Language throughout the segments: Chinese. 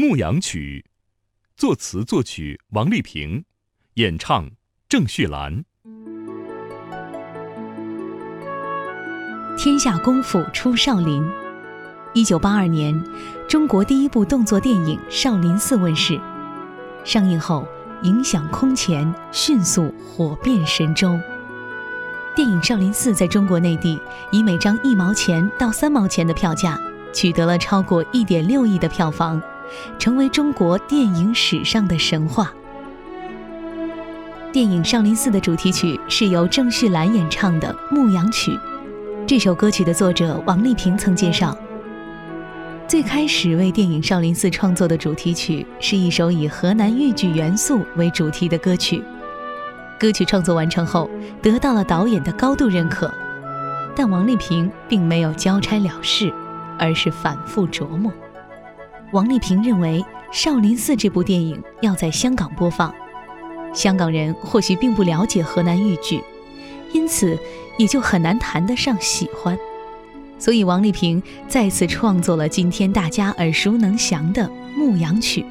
牧羊曲》，作词作曲王丽萍，演唱郑绪岚。天下功夫出少林。一九八二年，中国第一部动作电影《少林寺》问世，上映后影响空前，迅速火遍神州。电影《少林寺》在中国内地以每张一毛钱到三毛钱的票价，取得了超过一点六亿的票房，成为中国电影史上的神话。电影《少林寺》的主题曲是由郑绪岚演唱的《牧羊曲》。这首歌曲的作者王丽萍曾介绍，最开始为电影《少林寺》创作的主题曲是一首以河南豫剧元素为主题的歌曲。歌曲创作完成后，得到了导演的高度认可，但王丽萍并没有交差了事，而是反复琢磨。王丽萍认为，《少林寺》这部电影要在香港播放，香港人或许并不了解河南豫剧，因此。也就很难谈得上喜欢，所以王丽萍再次创作了今天大家耳熟能详的《牧羊曲》，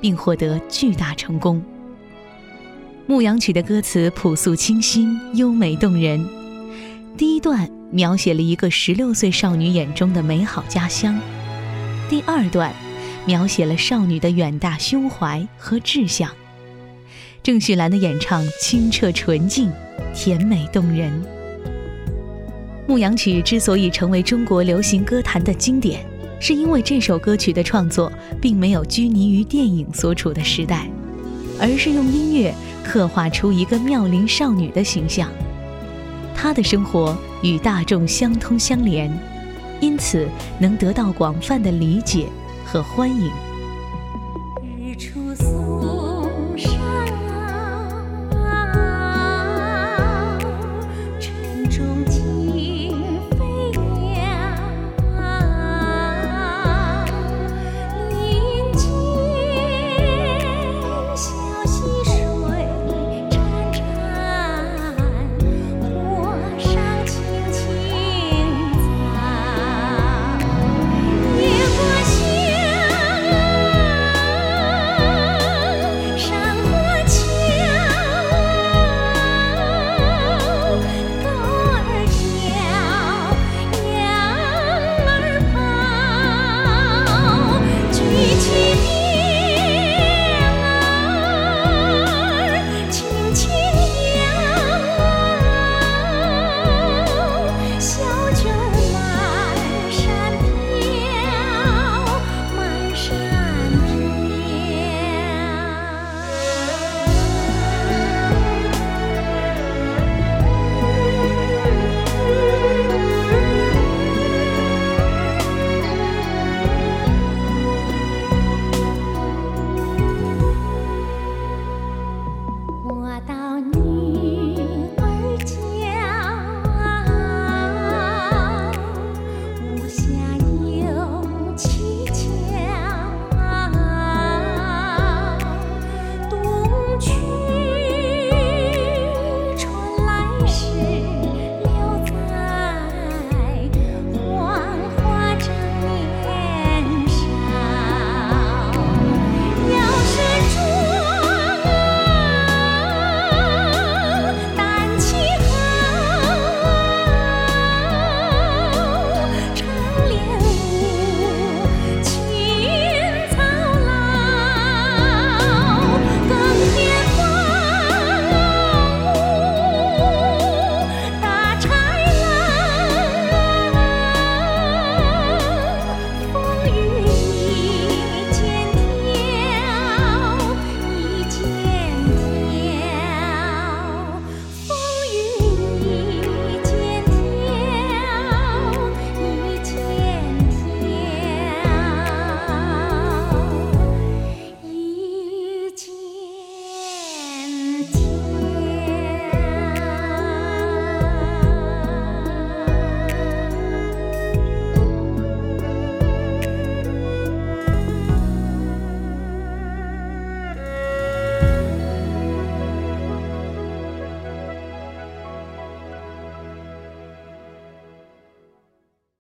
并获得巨大成功。《牧羊曲》的歌词朴素清新、优美动人。第一段描写了一个十六岁少女眼中的美好家乡，第二段描写了少女的远大胸怀和志向。郑绪岚的演唱清澈纯净、甜美动人。《牧羊曲》之所以成为中国流行歌坛的经典，是因为这首歌曲的创作并没有拘泥于电影所处的时代，而是用音乐刻画出一个妙龄少女的形象。她的生活与大众相通相连，因此能得到广泛的理解和欢迎。日出嵩山。